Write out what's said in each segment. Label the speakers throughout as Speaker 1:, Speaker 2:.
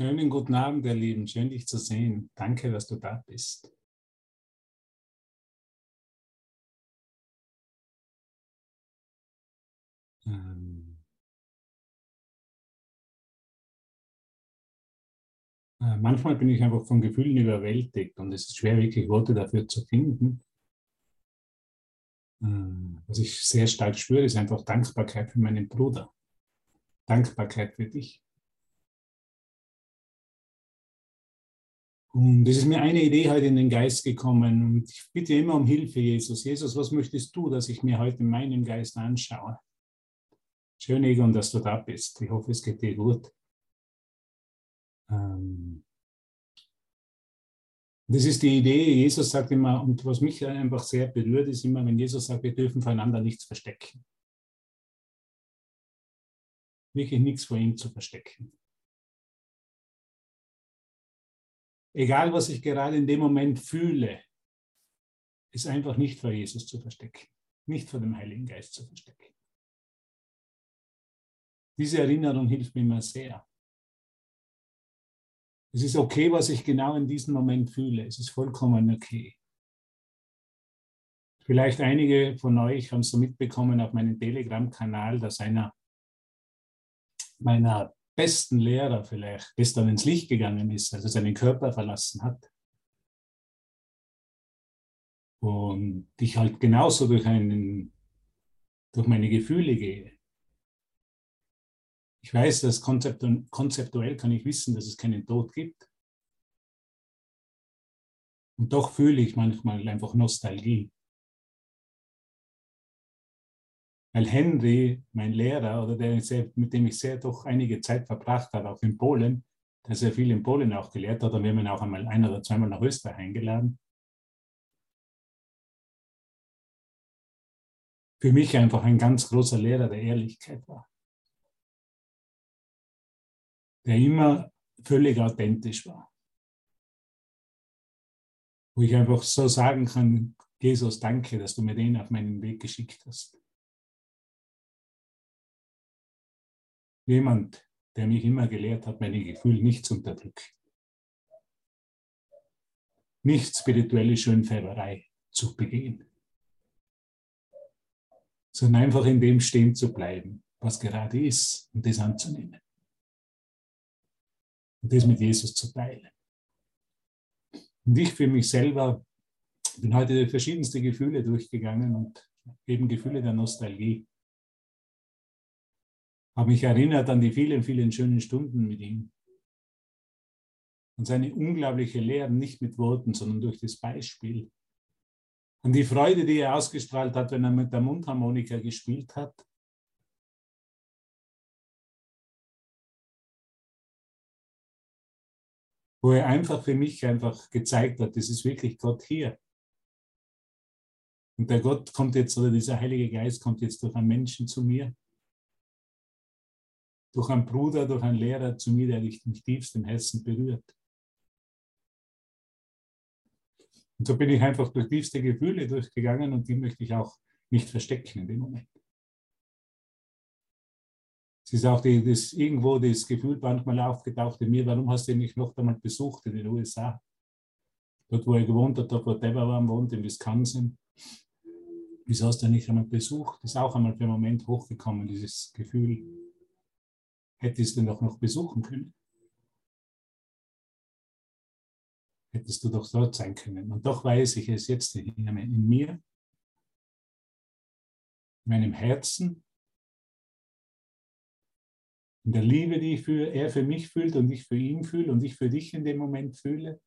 Speaker 1: Schönen guten Abend, ihr Lieben. Schön, dich zu sehen. Danke, dass du da bist. Ähm. Äh, manchmal bin ich einfach von Gefühlen überwältigt und es ist schwer, wirklich Worte dafür zu finden. Äh, was ich sehr stark spüre, ist einfach Dankbarkeit für meinen Bruder. Dankbarkeit für dich. Und es ist mir eine Idee heute in den Geist gekommen und ich bitte immer um Hilfe, Jesus. Jesus, was möchtest du, dass ich mir heute in meinem Geist anschaue? Schön, Egon, dass du da bist. Ich hoffe, es geht dir gut. Ähm, das ist die Idee. Jesus sagt immer, und was mich einfach sehr berührt, ist immer, wenn Jesus sagt, wir dürfen voneinander nichts verstecken. Wirklich nichts vor ihm zu verstecken. Egal was ich gerade in dem Moment fühle, ist einfach nicht vor Jesus zu verstecken, nicht vor dem Heiligen Geist zu verstecken. Diese Erinnerung hilft mir immer sehr. Es ist okay, was ich genau in diesem Moment fühle. Es ist vollkommen okay. Vielleicht einige von euch haben es so mitbekommen auf meinem Telegram-Kanal, dass einer meiner besten Lehrer vielleicht gestern ins Licht gegangen ist, also seinen Körper verlassen hat. Und ich halt genauso durch, einen, durch meine Gefühle gehe. Ich weiß, dass konzeptuell kann ich wissen, dass es keinen Tod gibt. Und doch fühle ich manchmal einfach Nostalgie. Weil Henry, mein Lehrer, oder der mit dem ich sehr doch einige Zeit verbracht habe, auch in Polen, der sehr viel in Polen auch gelehrt hat, und wir haben ihn auch einmal ein oder zweimal nach Österreich eingeladen. Für mich einfach ein ganz großer Lehrer der Ehrlichkeit war. Der immer völlig authentisch war. Wo ich einfach so sagen kann, Jesus, danke, dass du mir den auf meinen Weg geschickt hast. Jemand, der mich immer gelehrt hat, meine Gefühle nicht zu unterdrücken. Nicht spirituelle Schönfärberei zu begehen, sondern einfach in dem stehen zu bleiben, was gerade ist und das anzunehmen. Und das mit Jesus zu teilen. Und ich für mich selber bin heute verschiedenste Gefühle durchgegangen und eben Gefühle der Nostalgie habe mich erinnert an die vielen, vielen schönen Stunden mit ihm. Und seine unglaubliche Lehre, nicht mit Worten, sondern durch das Beispiel. An die Freude, die er ausgestrahlt hat, wenn er mit der Mundharmonika gespielt hat. Wo er einfach für mich einfach gezeigt hat, das ist wirklich Gott hier. Und der Gott kommt jetzt, oder dieser Heilige Geist kommt jetzt durch einen Menschen zu mir durch einen Bruder, durch einen Lehrer zu mir, der dich im tiefsten Herzen berührt. Und so bin ich einfach durch tiefste Gefühle durchgegangen und die möchte ich auch nicht verstecken in dem Moment. Es ist auch die, das, irgendwo das Gefühl manchmal aufgetaucht in mir, warum hast du ihn nicht noch einmal besucht in den USA? Dort, wo er gewohnt hat, dort, wo Deborah wohnt, in Wisconsin. Wieso hast du ihn nicht einmal besucht? Das ist auch einmal für einen Moment hochgekommen, dieses Gefühl hättest du doch noch besuchen können. Hättest du doch dort sein können. Und doch weiß ich es jetzt in mir, in meinem Herzen, in der Liebe, die für, er für mich fühlt und ich für ihn fühle und ich für dich in dem Moment fühle.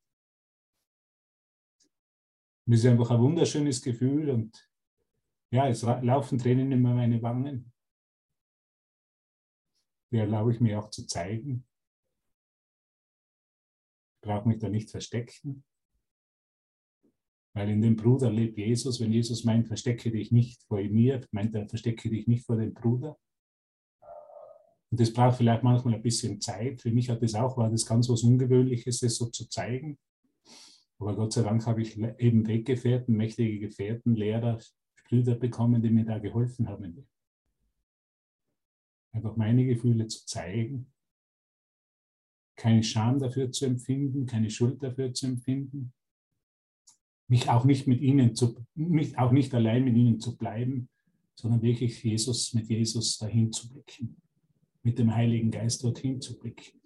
Speaker 1: Es ist einfach ein wunderschönes Gefühl und ja, es laufen Tränen über meine Wangen die erlaube ich mir auch zu zeigen. Ich brauche mich da nicht verstecken. Weil in dem Bruder lebt Jesus. Wenn Jesus meint, verstecke dich nicht vor mir, meint er, verstecke dich nicht vor dem Bruder. Und das braucht vielleicht manchmal ein bisschen Zeit. Für mich hat das auch, war das ganz was Ungewöhnliches, das so zu zeigen. Aber Gott sei Dank habe ich eben Weggefährten, mächtige Gefährten, Lehrer, Brüder bekommen, die mir da geholfen haben einfach meine Gefühle zu zeigen. keine Scham dafür zu empfinden, keine Schuld dafür zu empfinden, mich auch nicht mit ihnen zu, mich auch nicht allein mit ihnen zu bleiben, sondern wirklich Jesus, mit Jesus dahin zu blicken, mit dem Heiligen Geist dorthin zu blicken.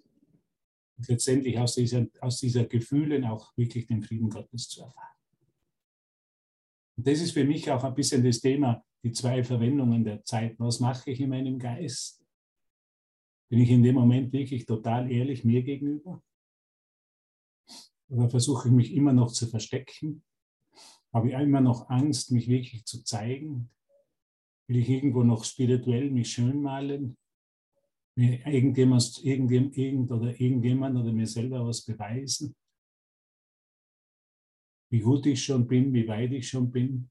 Speaker 1: Und letztendlich aus dieser, aus dieser Gefühlen auch wirklich den Frieden Gottes zu erfahren. Und das ist für mich auch ein bisschen das Thema, die zwei Verwendungen der Zeit. Was mache ich in meinem Geist? Bin ich in dem Moment wirklich total ehrlich mir gegenüber? Oder versuche ich mich immer noch zu verstecken? Habe ich immer noch Angst, mich wirklich zu zeigen? Will ich irgendwo noch spirituell mich schön malen? Mir irgendjemand, irgendjemand, irgend oder irgendjemand oder mir selber was beweisen? Wie gut ich schon bin, wie weit ich schon bin,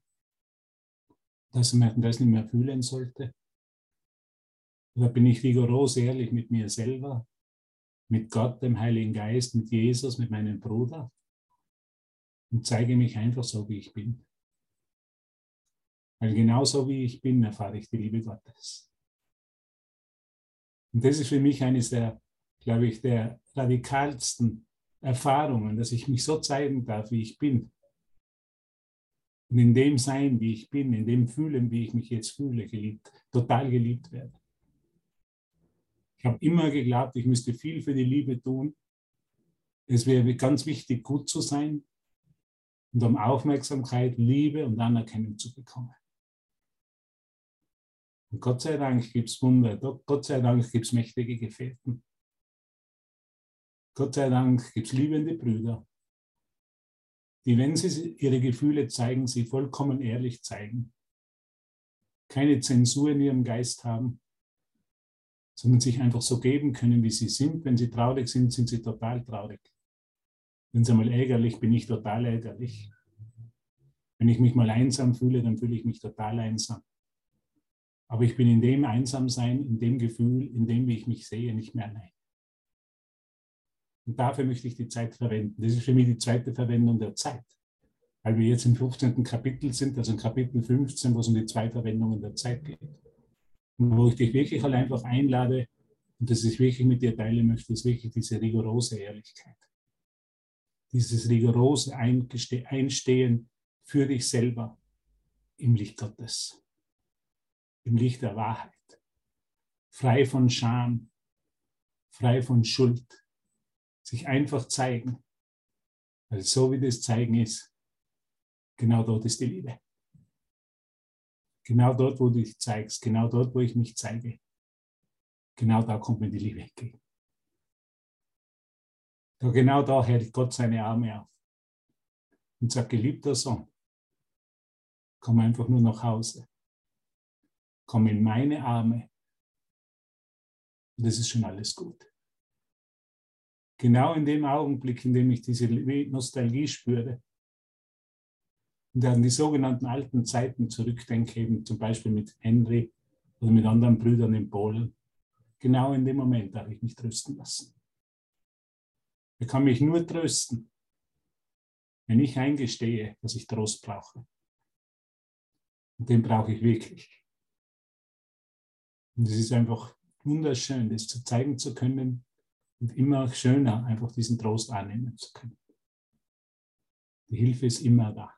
Speaker 1: dass man das nicht mehr fühlen sollte? Oder bin ich rigoros ehrlich mit mir selber, mit Gott, dem Heiligen Geist, mit Jesus, mit meinem Bruder und zeige mich einfach so, wie ich bin? Weil genauso wie ich bin, erfahre ich die Liebe Gottes. Und das ist für mich eines der, glaube ich, der radikalsten Erfahrungen, dass ich mich so zeigen darf, wie ich bin. Und in dem Sein, wie ich bin, in dem Fühlen, wie ich mich jetzt fühle, geliebt, total geliebt werde. Ich habe immer geglaubt, ich müsste viel für die Liebe tun. Es wäre ganz wichtig, gut zu sein und um Aufmerksamkeit, Liebe und Anerkennung zu bekommen. Und Gott sei Dank gibt es Wunder, Gott sei Dank gibt es mächtige Gefährten. Gott sei Dank gibt es liebende Brüder, die, wenn sie ihre Gefühle zeigen, sie vollkommen ehrlich zeigen. Keine Zensur in ihrem Geist haben, sondern sich einfach so geben können, wie sie sind. Wenn sie traurig sind, sind sie total traurig. Wenn sie mal ärgerlich, bin ich total ärgerlich. Wenn ich mich mal einsam fühle, dann fühle ich mich total einsam. Aber ich bin in dem Einsamsein, in dem Gefühl, in dem, wie ich mich sehe, nicht mehr allein. Und dafür möchte ich die Zeit verwenden. Das ist für mich die zweite Verwendung der Zeit. Weil wir jetzt im 15. Kapitel sind, also in Kapitel 15, wo es um die zwei Verwendungen der Zeit geht. Und wo ich dich wirklich halt einfach einlade und das ich wirklich mit dir teilen möchte, ist wirklich diese rigorose Ehrlichkeit. Dieses rigorose Einstehen für dich selber im Licht Gottes im Licht der Wahrheit, frei von Scham, frei von Schuld, sich einfach zeigen. Weil so wie das Zeigen ist, genau dort ist die Liebe. Genau dort, wo du dich zeigst, genau dort, wo ich mich zeige, genau da kommt mir die Liebe entgegen. Da, genau da hält Gott seine Arme auf und sagt, geliebter Sohn, komm einfach nur nach Hause komm in meine Arme. Und das ist schon alles gut. Genau in dem Augenblick, in dem ich diese Nostalgie spüre und an die sogenannten alten Zeiten zurückdenke, eben zum Beispiel mit Henry oder mit anderen Brüdern in Polen, genau in dem Moment darf ich mich trösten lassen. Er kann mich nur trösten, wenn ich eingestehe, dass ich Trost brauche. Und den brauche ich wirklich. Und es ist einfach wunderschön, das zu zeigen zu können und immer schöner, einfach diesen Trost annehmen zu können. Die Hilfe ist immer da.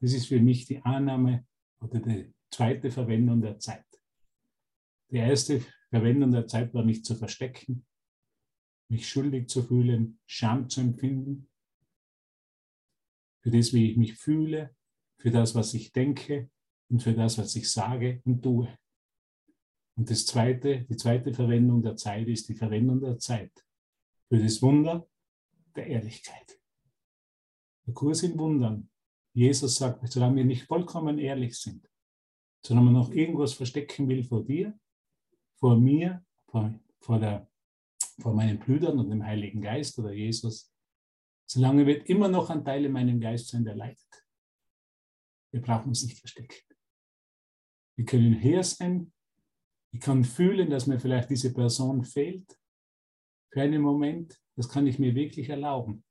Speaker 1: Das ist für mich die Annahme oder die zweite Verwendung der Zeit. Die erste Verwendung der Zeit war mich zu verstecken, mich schuldig zu fühlen, Scham zu empfinden, für das, wie ich mich fühle, für das, was ich denke und für das, was ich sage und tue. Und das zweite, die zweite Verwendung der Zeit ist die Verwendung der Zeit für das Wunder der Ehrlichkeit. Der Kurs in Wundern. Jesus sagt, solange wir nicht vollkommen ehrlich sind, sondern man noch irgendwas verstecken will vor dir, vor mir, vor, vor, der, vor meinen Brüdern und dem Heiligen Geist oder Jesus, solange wird immer noch ein Teil in meinem Geist sein, der leidet. Wir brauchen uns nicht verstecken. Wir können her sein ich kann fühlen, dass mir vielleicht diese Person fehlt. Für einen Moment, das kann ich mir wirklich erlauben.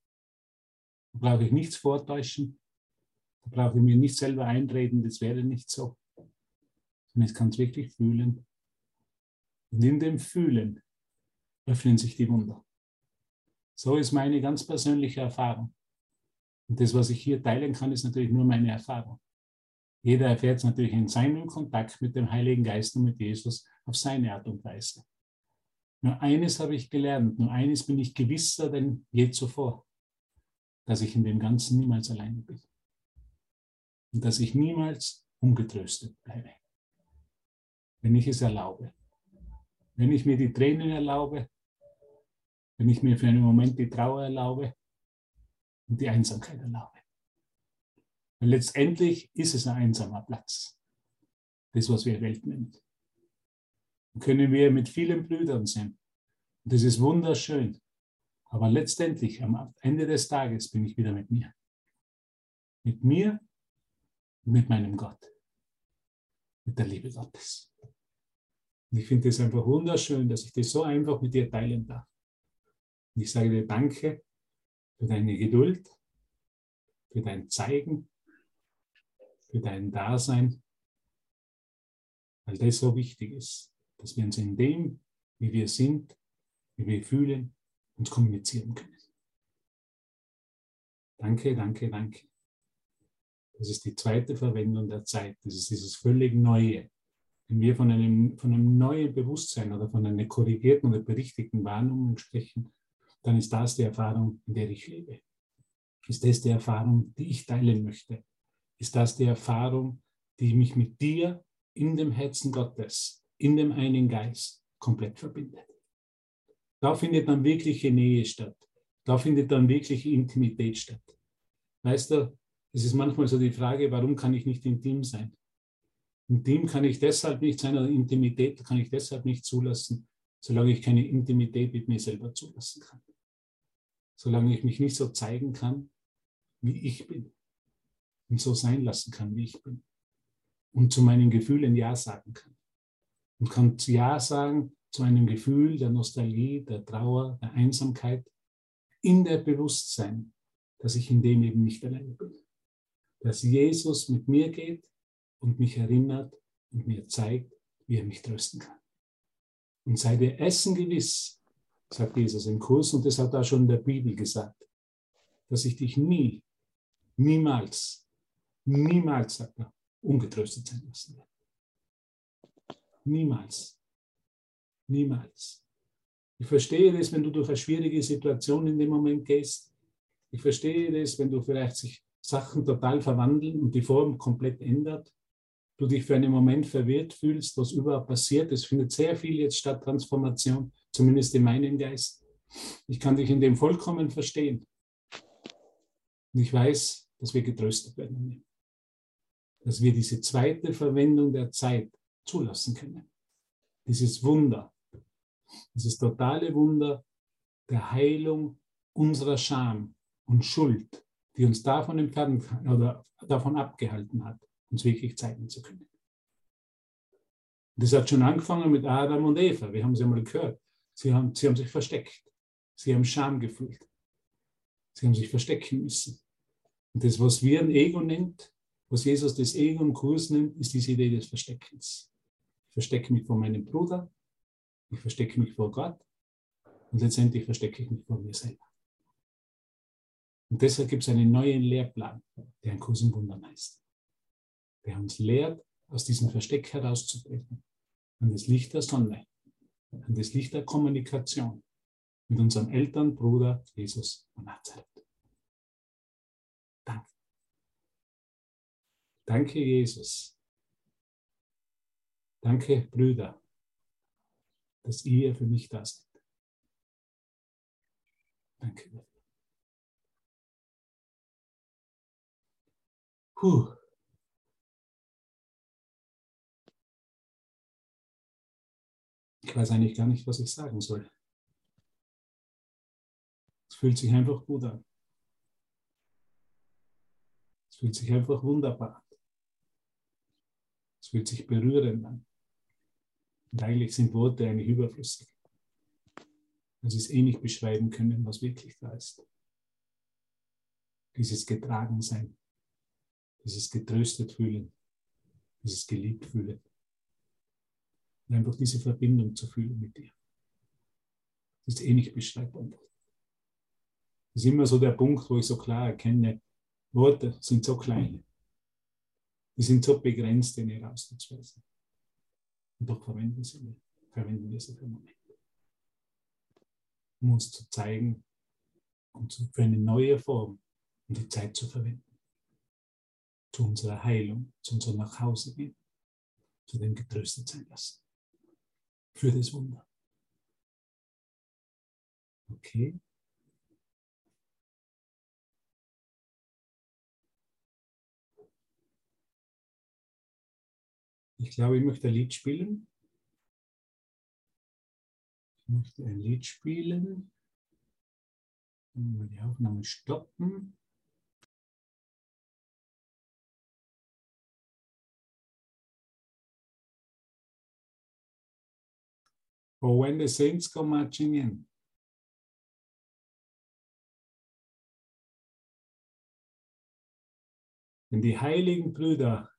Speaker 1: Da brauche ich nichts vortäuschen. Da brauche ich mir nicht selber einreden, das wäre nicht so. Sondern ich kann es wirklich fühlen. Und in dem Fühlen öffnen sich die Wunder. So ist meine ganz persönliche Erfahrung. Und das, was ich hier teilen kann, ist natürlich nur meine Erfahrung. Jeder erfährt es natürlich in seinem Kontakt mit dem Heiligen Geist und mit Jesus auf seine Art und Weise. Nur eines habe ich gelernt, nur eines bin ich gewisser denn je zuvor, dass ich in dem Ganzen niemals alleine bin. Und dass ich niemals ungetröstet bleibe. Wenn ich es erlaube. Wenn ich mir die Tränen erlaube, wenn ich mir für einen Moment die Trauer erlaube und die Einsamkeit erlaube. Weil letztendlich ist es ein einsamer Platz. Das, was wir Welt nennen. Können wir mit vielen Brüdern sein. Und das ist wunderschön. Aber letztendlich, am Ende des Tages, bin ich wieder mit mir. Mit mir und mit meinem Gott. Mit der Liebe Gottes. Und ich finde es einfach wunderschön, dass ich das so einfach mit dir teilen darf. Und ich sage dir Danke für deine Geduld, für dein Zeigen, für dein Dasein, weil das so wichtig ist, dass wir uns in dem, wie wir sind, wie wir fühlen, uns kommunizieren können. Danke, danke, danke. Das ist die zweite Verwendung der Zeit. Das ist dieses völlig Neue. Wenn wir von einem, von einem neuen Bewusstsein oder von einer korrigierten oder berichtigten Wahrnehmung sprechen, dann ist das die Erfahrung, in der ich lebe. Ist das die Erfahrung, die ich teilen möchte? ist das die Erfahrung, die mich mit dir in dem Herzen Gottes, in dem einen Geist komplett verbindet. Da findet dann wirkliche Nähe statt. Da findet dann wirkliche Intimität statt. Weißt du, es ist manchmal so die Frage, warum kann ich nicht intim sein? Intim kann ich deshalb nicht sein oder Intimität kann ich deshalb nicht zulassen, solange ich keine Intimität mit mir selber zulassen kann. Solange ich mich nicht so zeigen kann, wie ich bin und so sein lassen kann, wie ich bin. Und zu meinen Gefühlen Ja sagen kann. Und kann Ja sagen zu einem Gefühl der Nostalgie, der Trauer, der Einsamkeit, in der Bewusstsein, dass ich in dem eben nicht alleine bin. Dass Jesus mit mir geht und mich erinnert und mir zeigt, wie er mich trösten kann. Und sei dir Essen gewiss, sagt Jesus im Kurs, und das hat er schon in der Bibel gesagt, dass ich dich nie, niemals niemals, sagt er, ungetröstet sein lassen wird. Niemals. Niemals. Ich verstehe das, wenn du durch eine schwierige Situation in dem Moment gehst. Ich verstehe das, wenn du vielleicht sich Sachen total verwandeln und die Form komplett ändert. Du dich für einen Moment verwirrt fühlst, was überhaupt passiert. Es findet sehr viel jetzt statt, Transformation, zumindest in meinem Geist. Ich kann dich in dem vollkommen verstehen. Und ich weiß, dass wir getröstet werden dass wir diese zweite Verwendung der Zeit zulassen können. Dieses Wunder, dieses totale Wunder der Heilung unserer Scham und Schuld, die uns davon entfernt oder davon abgehalten hat, uns wirklich zeigen zu können. Das hat schon angefangen mit Adam und Eva. Wir haben sie einmal gehört. Sie haben, sie haben sich versteckt. Sie haben Scham gefühlt. Sie haben sich verstecken müssen. Und das, was wir ein Ego nennt, was Jesus das Ego im Kurs nimmt, ist diese Idee des Versteckens. Verstecke mich vor meinem Bruder, ich verstecke mich vor Gott und letztendlich verstecke ich mich vor mir selber. Und deshalb gibt es einen neuen Lehrplan, der ein Kurs im Wundern heißt, der uns lehrt, aus diesem Versteck herauszutreten, an das Licht der Sonne, an das Licht der Kommunikation mit unserem Eltern, Bruder Jesus von Nazareth. Danke. Danke, Jesus. Danke, Brüder, dass ihr für mich da seid. Danke dafür. Puh. Ich weiß eigentlich gar nicht, was ich sagen soll. Es fühlt sich einfach gut an. Es fühlt sich einfach wunderbar an. Es fühlt sich berührend an. Und eigentlich sind Worte eigentlich überflüssig. Weil sie es eh nicht beschreiben können, was wirklich da ist. Dieses Getragensein, dieses getröstet fühlen, dieses geliebt fühlen. Und einfach diese Verbindung zu fühlen mit dir. Das ist eh nicht beschreibbar. Das ist immer so der Punkt, wo ich so klar erkenne, Worte sind so klein. Die sind so begrenzt in ihrer Ausdrucksweise. Und doch verwenden, sie, verwenden wir sie für einen Moment. Um uns zu zeigen und für eine neue Form, um die Zeit zu verwenden. Zu unserer Heilung, zu unserem Nachhause gehen, zu dem getröstet sein lassen. Für das Wunder. Okay. Ich glaube, ich möchte ein Lied spielen. Ich möchte ein Lied spielen. Mal die Aufnahme stoppen. For when the saints come marching in. Wenn die heiligen Brüder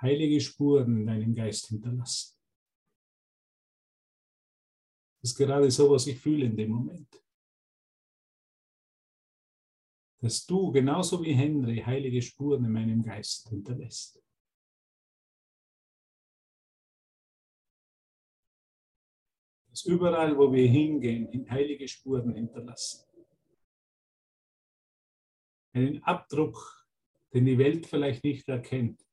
Speaker 1: heilige Spuren in deinem Geist hinterlassen. Das ist gerade so, was ich fühle in dem Moment. Dass du genauso wie Henry heilige Spuren in meinem Geist hinterlässt. Dass überall, wo wir hingehen, heilige Spuren hinterlassen. Einen Abdruck, den die Welt vielleicht nicht erkennt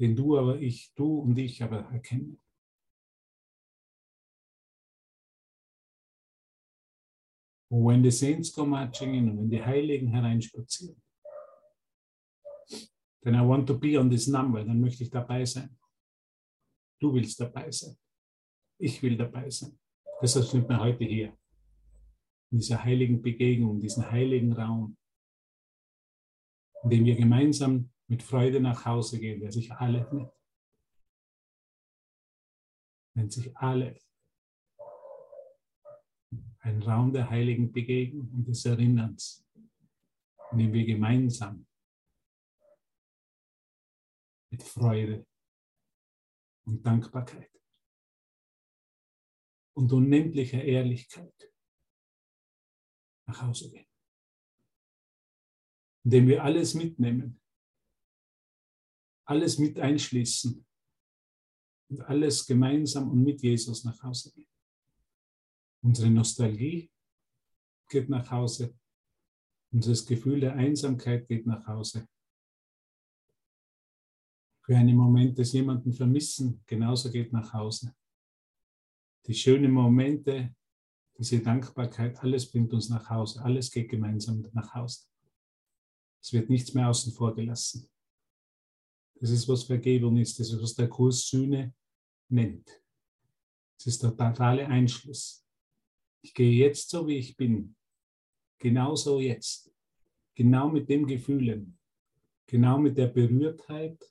Speaker 1: den du aber ich, du und ich aber erkennen. Und wenn die marching in, und wenn die Heiligen hereinspazieren, then I want to be on this number, dann möchte ich dabei sein. Du willst dabei sein. Ich will dabei sein. Deshalb sind wir heute hier. In dieser heiligen Begegnung, in diesem heiligen Raum, in dem wir gemeinsam mit Freude nach Hause gehen, der sich alle nennt. Nennt sich alle. Ein Raum der heiligen Begegnung und des Erinnerns, in dem wir gemeinsam mit Freude und Dankbarkeit und unendlicher Ehrlichkeit nach Hause gehen. Indem wir alles mitnehmen, alles mit einschließen und alles gemeinsam und mit Jesus nach Hause gehen. Unsere Nostalgie geht nach Hause. Unser Gefühl der Einsamkeit geht nach Hause. Für einen Moment des jemanden vermissen, genauso geht nach Hause. Die schönen Momente, diese Dankbarkeit, alles bringt uns nach Hause. Alles geht gemeinsam nach Hause. Es wird nichts mehr außen vor gelassen. Das ist, was Vergebung ist. Das ist, was der Kurs Sühne nennt. Das ist der totale Einschluss. Ich gehe jetzt so, wie ich bin. Genauso jetzt. Genau mit dem Gefühlen. Genau mit der Berührtheit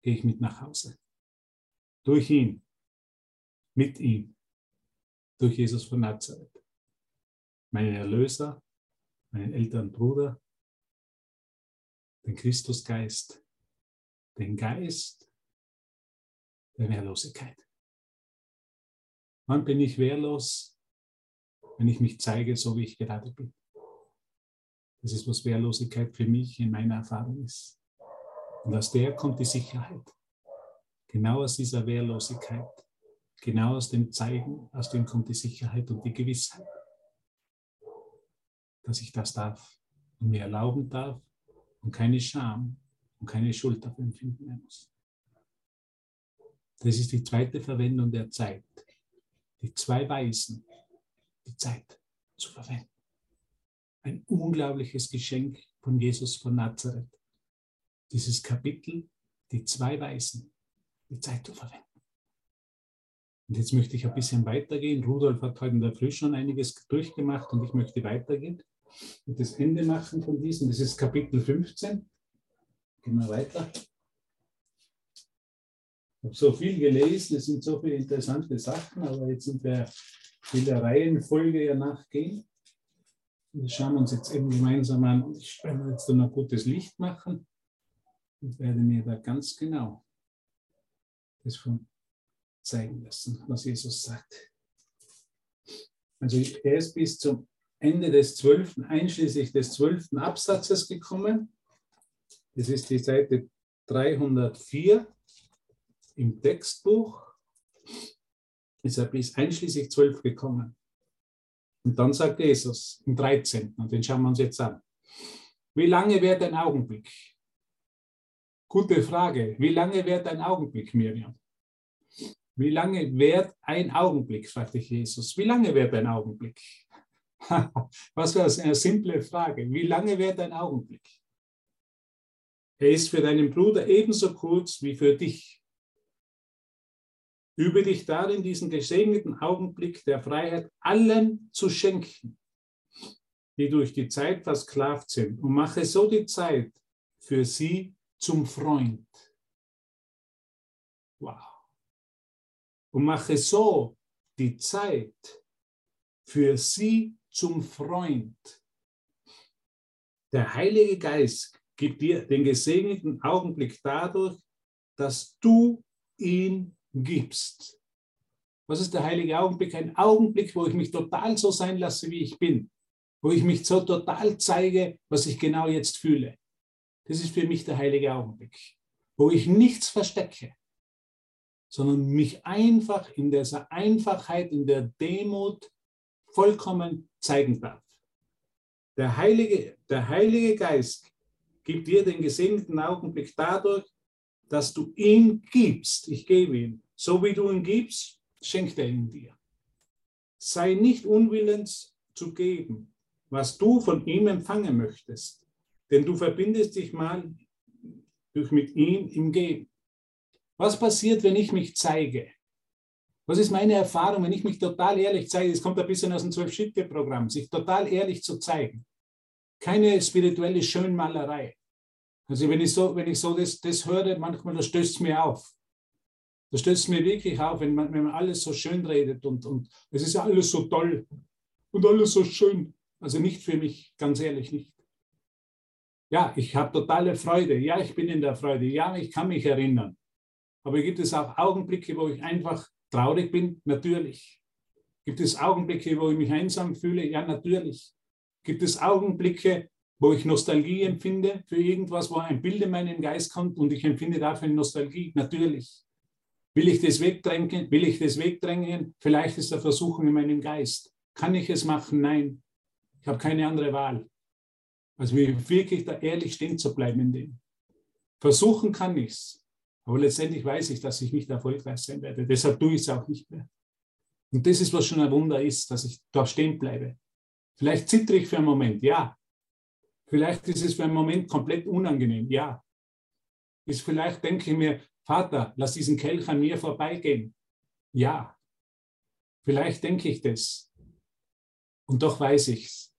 Speaker 1: gehe ich mit nach Hause. Durch ihn. Mit ihm. Durch Jesus von Nazareth. Meinen Erlöser, meinen älteren Bruder, den Christusgeist den Geist der Wehrlosigkeit. Wann bin ich wehrlos? Wenn ich mich zeige, so wie ich gerade bin. Das ist, was Wehrlosigkeit für mich in meiner Erfahrung ist. Und aus der kommt die Sicherheit. Genau aus dieser Wehrlosigkeit, genau aus dem Zeigen, aus dem kommt die Sicherheit und die Gewissheit, dass ich das darf und mir erlauben darf und keine Scham und keine Schuld dafür empfinden mehr muss. Das ist die zweite Verwendung der Zeit. Die zwei Weisen, die Zeit zu verwenden. Ein unglaubliches Geschenk von Jesus von Nazareth. Dieses Kapitel, die zwei Weisen, die Zeit zu verwenden. Und jetzt möchte ich ein bisschen weitergehen. Rudolf hat heute in der Früh schon einiges durchgemacht und ich möchte weitergehen und das Ende machen von diesem. Das ist Kapitel 15. Gehen wir weiter. Ich habe so viel gelesen, es sind so viele interessante Sachen, aber jetzt sind wir in der Reihenfolge ja nachgehen. Wir schauen uns jetzt eben gemeinsam an. Ich werde jetzt noch ein gutes Licht machen und werde mir da ganz genau das von zeigen lassen, was Jesus sagt. Also er ist bis zum Ende des zwölften, einschließlich des zwölften Absatzes gekommen. Das ist die Seite 304 im Textbuch. Ist er bis einschließlich zwölf gekommen. Und dann sagt Jesus im 13. und den schauen wir uns jetzt an. Wie lange währt ein Augenblick? Gute Frage. Wie lange währt ein Augenblick, Miriam? Wie lange währt ein Augenblick, fragte ich Jesus. Wie lange währt ein Augenblick? Was das? Eine simple Frage. Wie lange währt ein Augenblick? Er ist für deinen Bruder ebenso kurz wie für dich. Übe dich darin, diesen gesegneten Augenblick der Freiheit allen zu schenken, die durch die Zeit versklavt sind, und mache so die Zeit für sie zum Freund. Wow. Und mache so die Zeit für sie zum Freund. Der Heilige Geist gibt dir den gesegneten Augenblick dadurch, dass du ihn gibst. Was ist der heilige Augenblick? Ein Augenblick, wo ich mich total so sein lasse, wie ich bin. Wo ich mich so total zeige, was ich genau jetzt fühle. Das ist für mich der heilige Augenblick. Wo ich nichts verstecke, sondern mich einfach in dieser Einfachheit, in der Demut vollkommen zeigen darf. Der Heilige, der Heilige Geist gibt dir den gesegneten Augenblick dadurch, dass du ihn gibst. Ich gebe ihn. So wie du ihn gibst, schenkt er ihn dir. Sei nicht unwillens zu geben, was du von ihm empfangen möchtest, denn du verbindest dich mal durch mit ihm im Geben. Was passiert, wenn ich mich zeige? Was ist meine Erfahrung, wenn ich mich total ehrlich zeige? Es kommt ein bisschen aus dem Zwölf-Schritte-Programm, sich total ehrlich zu zeigen. Keine spirituelle Schönmalerei. Also wenn ich so, wenn ich so das, das höre, manchmal, das stößt mir auf. Das stößt mir wirklich auf, wenn man, wenn man alles so schön redet und, und es ist ja alles so toll und alles so schön. Also nicht für mich, ganz ehrlich nicht. Ja, ich habe totale Freude. Ja, ich bin in der Freude. Ja, ich kann mich erinnern. Aber gibt es auch Augenblicke, wo ich einfach traurig bin? Natürlich. Gibt es Augenblicke, wo ich mich einsam fühle? Ja, natürlich. Gibt es Augenblicke, wo ich Nostalgie empfinde für irgendwas, wo ein Bild in meinen Geist kommt und ich empfinde dafür Nostalgie? Natürlich. Will ich das wegdrängen? Will ich das wegdrängen? Vielleicht ist da Versuchung in meinem Geist. Kann ich es machen? Nein. Ich habe keine andere Wahl. Also wirklich da ehrlich stehen zu bleiben in dem. Versuchen kann ich es. Aber letztendlich weiß ich, dass ich nicht erfolgreich sein werde. Deshalb tue ich es auch nicht mehr. Und das ist, was schon ein Wunder ist, dass ich da stehen bleibe. Vielleicht zittere ich für einen Moment, ja. Vielleicht ist es für einen Moment komplett unangenehm, ja. Ist vielleicht, denke ich mir, Vater, lass diesen Kelch an mir vorbeigehen. Ja. Vielleicht denke ich das. Und doch weiß ich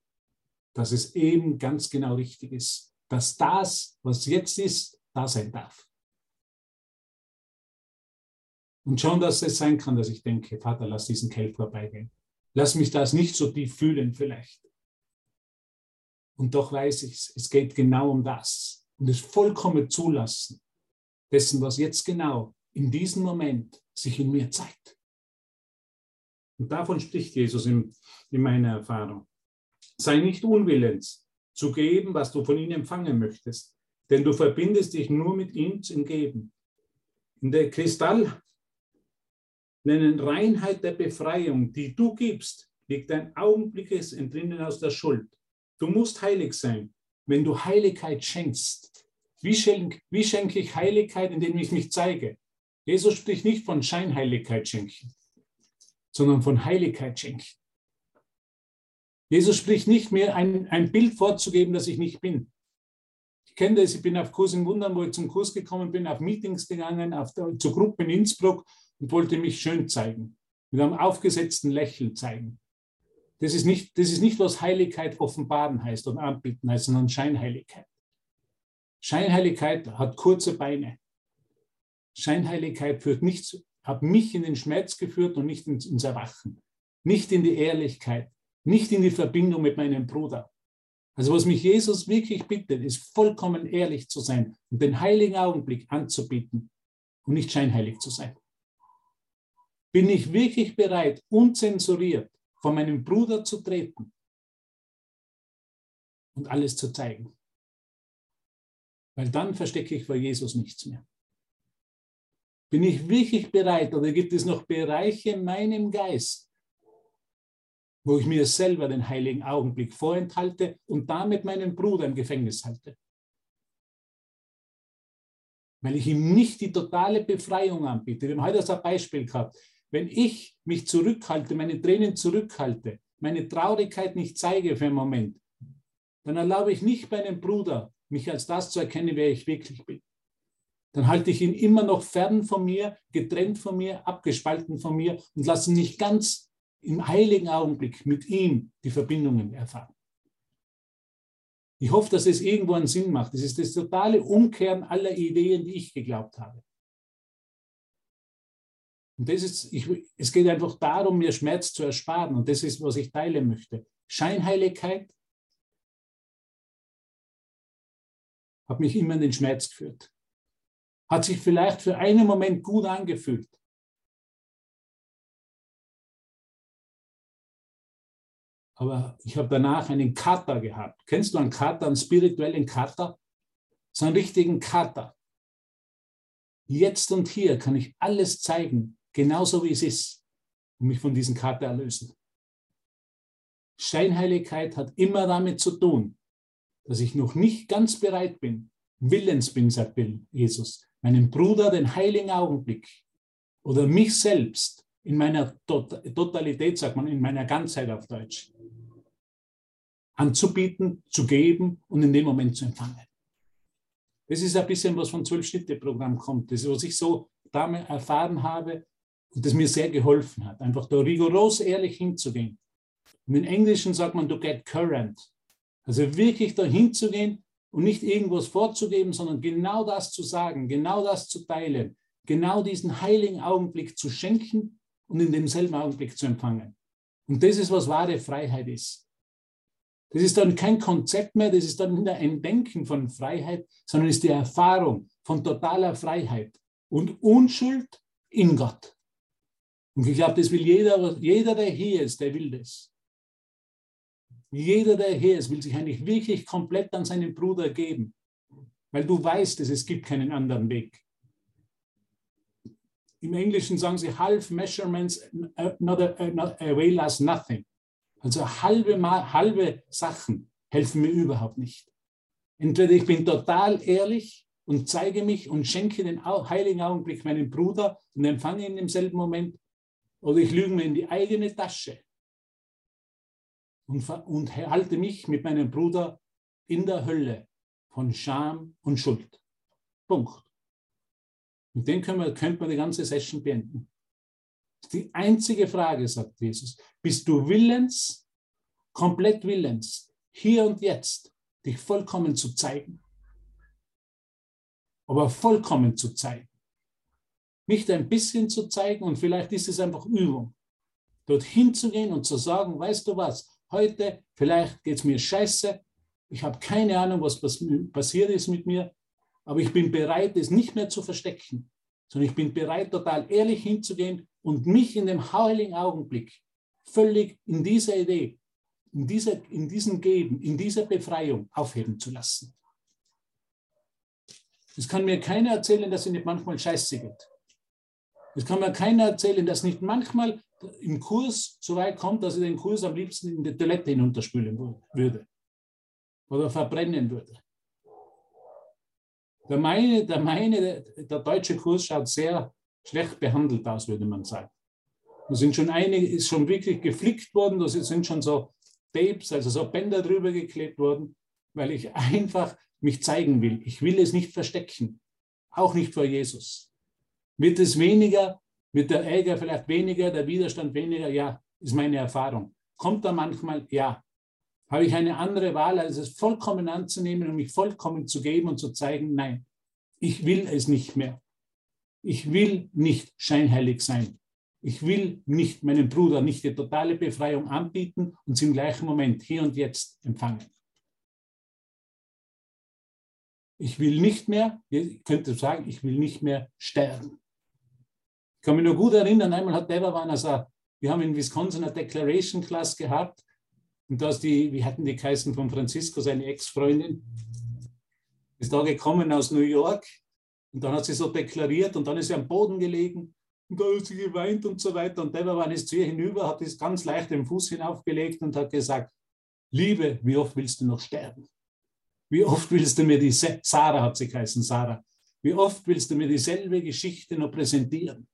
Speaker 1: dass es eben ganz genau richtig ist, dass das, was jetzt ist, da sein darf. Und schon, dass es sein kann, dass ich denke, Vater, lass diesen Kelch vorbeigehen. Lass mich das nicht so tief fühlen vielleicht. Und doch weiß ich es, es geht genau um das. Und es vollkommen zulassen dessen, was jetzt genau in diesem Moment sich in mir zeigt. Und davon spricht Jesus in, in meiner Erfahrung. Sei nicht unwillens zu geben, was du von ihm empfangen möchtest, denn du verbindest dich nur mit ihm im Geben. In der Kristall nennen Reinheit der Befreiung, die du gibst, liegt ein augenblickes Entrinnen aus der Schuld. Du musst heilig sein. Wenn du Heiligkeit schenkst, wie, schenk, wie schenke ich Heiligkeit, indem ich mich zeige? Jesus spricht nicht von Scheinheiligkeit schenken, sondern von Heiligkeit schenken. Jesus spricht nicht mehr, ein, ein Bild vorzugeben, das ich nicht bin. Ich kenne das, ich bin auf Kurs in Wundern, wo ich zum Kurs gekommen bin, auf Meetings gegangen, auf der, zur Gruppe in Innsbruck und wollte mich schön zeigen, mit einem aufgesetzten Lächeln zeigen. Das ist nicht, das ist nicht was Heiligkeit offenbaren heißt und anbieten heißt, sondern Scheinheiligkeit. Scheinheiligkeit hat kurze Beine. Scheinheiligkeit führt nicht, hat mich in den Schmerz geführt und nicht ins Erwachen, nicht in die Ehrlichkeit, nicht in die Verbindung mit meinem Bruder. Also was mich Jesus wirklich bittet, ist vollkommen ehrlich zu sein und den heiligen Augenblick anzubieten und nicht scheinheilig zu sein. Bin ich wirklich bereit, unzensuriert vor meinem Bruder zu treten und alles zu zeigen? Weil dann verstecke ich vor Jesus nichts mehr. Bin ich wirklich bereit oder gibt es noch Bereiche in meinem Geist, wo ich mir selber den heiligen Augenblick vorenthalte und damit meinen Bruder im Gefängnis halte? Weil ich ihm nicht die totale Befreiung anbiete. Wir haben heute das Beispiel gehabt. Wenn ich mich zurückhalte, meine Tränen zurückhalte, meine Traurigkeit nicht zeige für einen Moment, dann erlaube ich nicht meinem Bruder, mich als das zu erkennen, wer ich wirklich bin. Dann halte ich ihn immer noch fern von mir, getrennt von mir, abgespalten von mir und lasse ihn nicht ganz im heiligen Augenblick mit ihm die Verbindungen erfahren. Ich hoffe, dass es irgendwo einen Sinn macht. Das ist das totale Umkehren aller Ideen, die ich geglaubt habe. Und das ist, ich, es geht einfach darum, mir Schmerz zu ersparen. Und das ist, was ich teilen möchte. Scheinheiligkeit hat mich immer in den Schmerz geführt. Hat sich vielleicht für einen Moment gut angefühlt. Aber ich habe danach einen Kater gehabt. Kennst du einen Kater, einen spirituellen Kater? So einen richtigen Kater. Jetzt und hier kann ich alles zeigen, genauso wie es ist, und mich von diesem Kater erlösen. Scheinheiligkeit hat immer damit zu tun, dass ich noch nicht ganz bereit bin, willens bin, sagt Jesus, meinem Bruder den heiligen Augenblick oder mich selbst in meiner Totalität, sagt man, in meiner Ganzheit auf Deutsch, anzubieten, zu geben und in dem Moment zu empfangen. Das ist ein bisschen, was vom Zwölf-Schritte-Programm kommt. Das ist, was ich so damit erfahren habe und das mir sehr geholfen hat, einfach da rigoros ehrlich hinzugehen. Und im Englischen sagt man, to get current. Also wirklich da hinzugehen und nicht irgendwas vorzugeben, sondern genau das zu sagen, genau das zu teilen, genau diesen heiligen Augenblick zu schenken und in demselben Augenblick zu empfangen. Und das ist, was wahre Freiheit ist. Das ist dann kein Konzept mehr, das ist dann nicht ein Denken von Freiheit, sondern ist die Erfahrung von totaler Freiheit und Unschuld in Gott. Und ich glaube, das will jeder, jeder, der hier ist, der will das. Jeder, der hier ist, will sich eigentlich wirklich komplett an seinen Bruder geben, weil du weißt, dass es gibt keinen anderen Weg. Im Englischen sagen sie half measurements not, a, not avail us nothing. Also halbe, halbe Sachen helfen mir überhaupt nicht. Entweder ich bin total ehrlich und zeige mich und schenke den heiligen Augenblick meinem Bruder und empfange ihn im selben Moment, oder ich lüge mir in die eigene Tasche und, und halte mich mit meinem Bruder in der Hölle von Scham und Schuld. Punkt. Mit dem können wir, könnte man die ganze Session beenden. Die einzige Frage, sagt Jesus, bist du willens, komplett willens, hier und jetzt dich vollkommen zu zeigen? Aber vollkommen zu zeigen. Nicht ein bisschen zu zeigen und vielleicht ist es einfach Übung. Dorthin zu gehen und zu sagen, weißt du was, heute, vielleicht geht es mir scheiße, ich habe keine Ahnung, was passiert ist mit mir, aber ich bin bereit, es nicht mehr zu verstecken, sondern ich bin bereit, total ehrlich hinzugehen und mich in dem heiligen Augenblick völlig in dieser Idee, in, dieser, in diesem Geben, in dieser Befreiung aufheben zu lassen. Es kann mir keiner erzählen, dass es nicht manchmal scheiße geht. Es kann mir keiner erzählen, dass nicht manchmal im Kurs so weit kommt, dass ich den Kurs am liebsten in die Toilette hinunterspülen würde oder verbrennen würde. Der meine, der meine, der deutsche Kurs schaut sehr schlecht behandelt aus, würde man sagen. Da sind schon einige, ist schon wirklich geflickt worden, da sind schon so Tapes, also so Bänder drüber geklebt worden, weil ich einfach mich zeigen will. Ich will es nicht verstecken, auch nicht vor Jesus. Wird es weniger, wird der Ärger vielleicht weniger, der Widerstand weniger? Ja, ist meine Erfahrung. Kommt da manchmal? Ja. Habe ich eine andere Wahl, als es vollkommen anzunehmen und mich vollkommen zu geben und zu zeigen? Nein, ich will es nicht mehr. Ich will nicht scheinheilig sein. Ich will nicht meinem Bruder nicht die totale Befreiung anbieten und sie im gleichen Moment hier und jetzt empfangen. Ich will nicht mehr, ihr könnt sagen, ich will nicht mehr sterben. Ich kann mich noch gut erinnern, einmal hat Deverwan, also wir haben in Wisconsin eine Declaration Class gehabt und da ist die, wie hatten die geheißen von Francisco, seine Ex-Freundin, ist da gekommen aus New York und dann hat sie so deklariert und dann ist sie am Boden gelegen und da hat sie geweint und so weiter. Und Deverwan ist zu ihr hinüber, hat es ganz leicht den Fuß hinaufgelegt und hat gesagt, Liebe, wie oft willst du noch sterben? Wie oft willst du mir die, Sarah hat sie geheißen, Sarah, wie oft willst du mir dieselbe Geschichte noch präsentieren?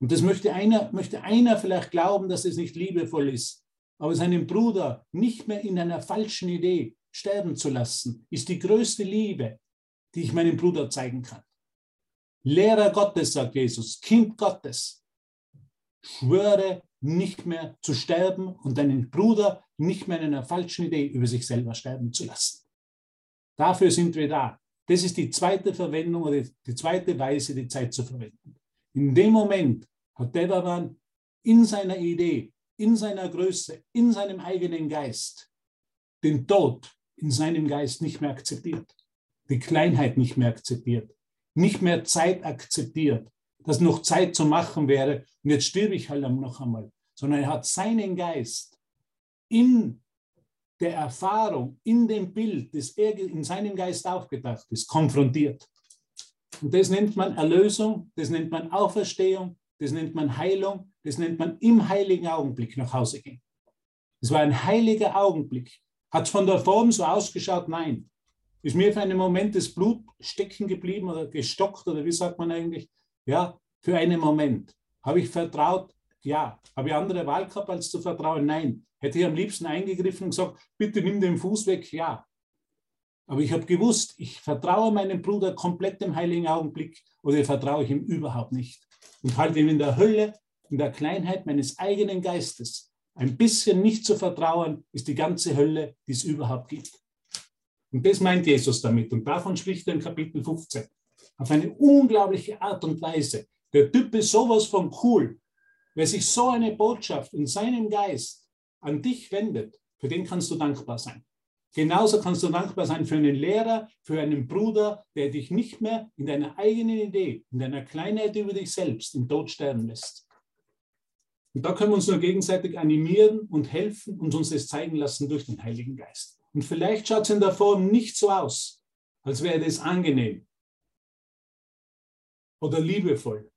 Speaker 1: Und das möchte einer, möchte einer vielleicht glauben, dass es nicht liebevoll ist. Aber seinen Bruder nicht mehr in einer falschen Idee sterben zu lassen, ist die größte Liebe, die ich meinem Bruder zeigen kann. Lehrer Gottes, sagt Jesus, Kind Gottes, schwöre nicht mehr zu sterben und deinen Bruder nicht mehr in einer falschen Idee über sich selber sterben zu lassen. Dafür sind wir da. Das ist die zweite Verwendung oder die zweite Weise, die Zeit zu verwenden. In dem Moment hat Devavan in seiner Idee, in seiner Größe, in seinem eigenen Geist den Tod in seinem Geist nicht mehr akzeptiert, die Kleinheit nicht mehr akzeptiert, nicht mehr Zeit akzeptiert, dass noch Zeit zu machen wäre und jetzt stirb ich halt noch einmal, sondern er hat seinen Geist in der Erfahrung, in dem Bild, das er in seinem Geist aufgedacht ist, konfrontiert. Und das nennt man Erlösung, das nennt man Auferstehung, das nennt man Heilung, das nennt man im heiligen Augenblick nach Hause gehen. Es war ein heiliger Augenblick. Hat es von der Form so ausgeschaut? Nein. Ist mir für einen Moment das Blut stecken geblieben oder gestockt oder wie sagt man eigentlich? Ja, für einen Moment. Habe ich vertraut? Ja. Habe ich andere Wahl gehabt, als zu vertrauen? Nein. Hätte ich am liebsten eingegriffen und gesagt, bitte nimm den Fuß weg? Ja. Aber ich habe gewusst, ich vertraue meinem Bruder komplett im heiligen Augenblick oder vertraue ich ihm überhaupt nicht. Und halte ihm in der Hölle, in der Kleinheit meines eigenen Geistes. Ein bisschen nicht zu vertrauen, ist die ganze Hölle, die es überhaupt gibt. Und das meint Jesus damit. Und davon spricht er in Kapitel 15. Auf eine unglaubliche Art und Weise. Der Typ ist sowas von cool. Wer sich so eine Botschaft in seinem Geist an dich wendet, für den kannst du dankbar sein. Genauso kannst du dankbar sein für einen Lehrer, für einen Bruder, der dich nicht mehr in deiner eigenen Idee, in deiner Kleinheit über dich selbst im Tod sterben lässt. Und da können wir uns nur gegenseitig animieren und helfen und uns das zeigen lassen durch den Heiligen Geist. Und vielleicht schaut es in der Form nicht so aus, als wäre das angenehm oder liebevoll.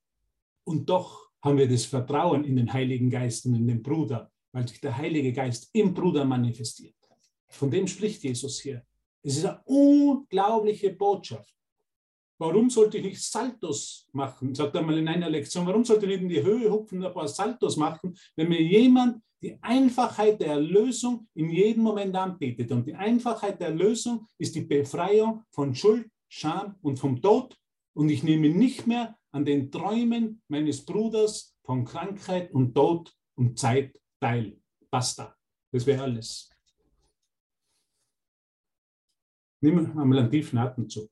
Speaker 1: Und doch haben wir das Vertrauen in den Heiligen Geist und in den Bruder, weil sich der Heilige Geist im Bruder manifestiert. Von dem spricht Jesus hier. Es ist eine unglaubliche Botschaft. Warum sollte ich nicht Saltos machen? Sagt er mal in einer Lektion, warum sollte ich nicht in die Höhe hupfen und ein paar Saltos machen, wenn mir jemand die Einfachheit der Erlösung in jedem Moment anbietet. Und die Einfachheit der Erlösung ist die Befreiung von Schuld, Scham und vom Tod. Und ich nehme nicht mehr an den Träumen meines Bruders von Krankheit und Tod und Zeit teil. Basta. Das wäre alles. Nimm einmal einen tiefen Atemzug.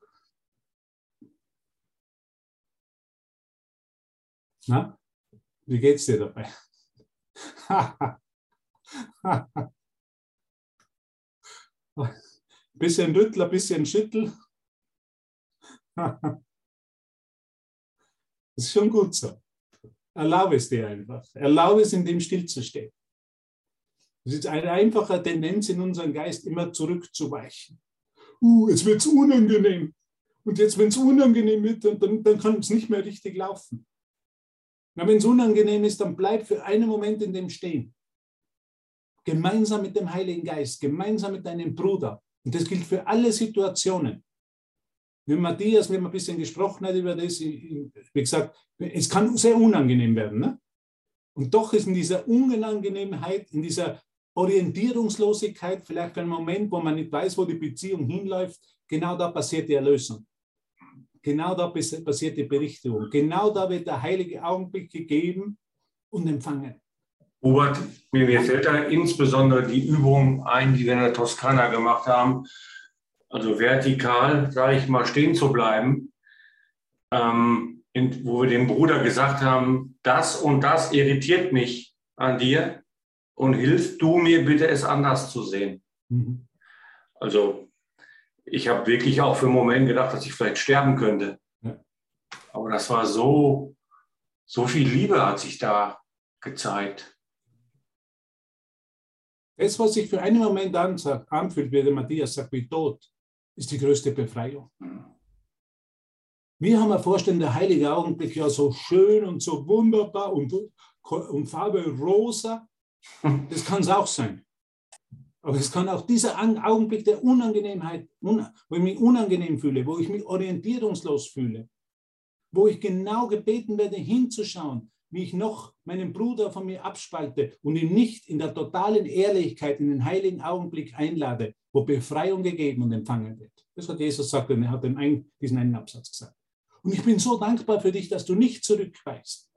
Speaker 1: Na, wie geht's dir dabei? bisschen Rüttler, bisschen Schüttel. das ist schon gut so. Erlaube es dir einfach. Erlaube es, in dem still zu stehen. Es ist eine einfache Tendenz in unserem Geist, immer zurückzuweichen. Uh, es wird unangenehm. Und jetzt, wenn es unangenehm wird, dann, dann, kann es nicht mehr richtig laufen. Wenn es unangenehm ist, dann bleib für einen Moment in dem stehen. Gemeinsam mit dem Heiligen Geist, gemeinsam mit deinem Bruder. Und das gilt für alle Situationen. Wie Matthias, wir haben ein bisschen gesprochen hat über das, wie gesagt, es kann sehr unangenehm werden. Ne? Und doch ist in dieser Unangenehmheit, in dieser Orientierungslosigkeit, vielleicht einen Moment, wo man nicht weiß, wo die Beziehung hinläuft, genau da passiert die Erlösung. Genau da passiert die Berichtigung. Genau da wird der heilige Augenblick gegeben und empfangen.
Speaker 2: Robert, mir fällt da insbesondere die Übung ein, die wir in der Toskana gemacht haben. Also vertikal, sage ich mal, stehen zu bleiben, ähm, in, wo wir dem Bruder gesagt haben, das und das irritiert mich an dir und hilf du mir bitte, es anders zu sehen. Mhm. Also ich habe wirklich auch für einen Moment gedacht, dass ich vielleicht sterben könnte. Ja. Aber das war so, so viel Liebe hat sich da gezeigt.
Speaker 1: Das, was sich für einen Moment anfühlt, wie der Matthias sagt, wie tot, ist die größte Befreiung. Wir haben eine Vorstellung, der heilige Augenblick ja so schön und so wunderbar und, und Farbe rosa. Das kann es auch sein. Aber es kann auch dieser Augenblick der Unangenehmheit, wo ich mich unangenehm fühle, wo ich mich orientierungslos fühle, wo ich genau gebeten werde, hinzuschauen, wie ich noch meinen Bruder von mir abspalte und ihn nicht in der totalen Ehrlichkeit in den heiligen Augenblick einlade, wo Befreiung gegeben und empfangen wird. Das hat Jesus gesagt und er hat diesen einen Absatz gesagt. Und ich bin so dankbar für dich, dass du nicht zurückweist.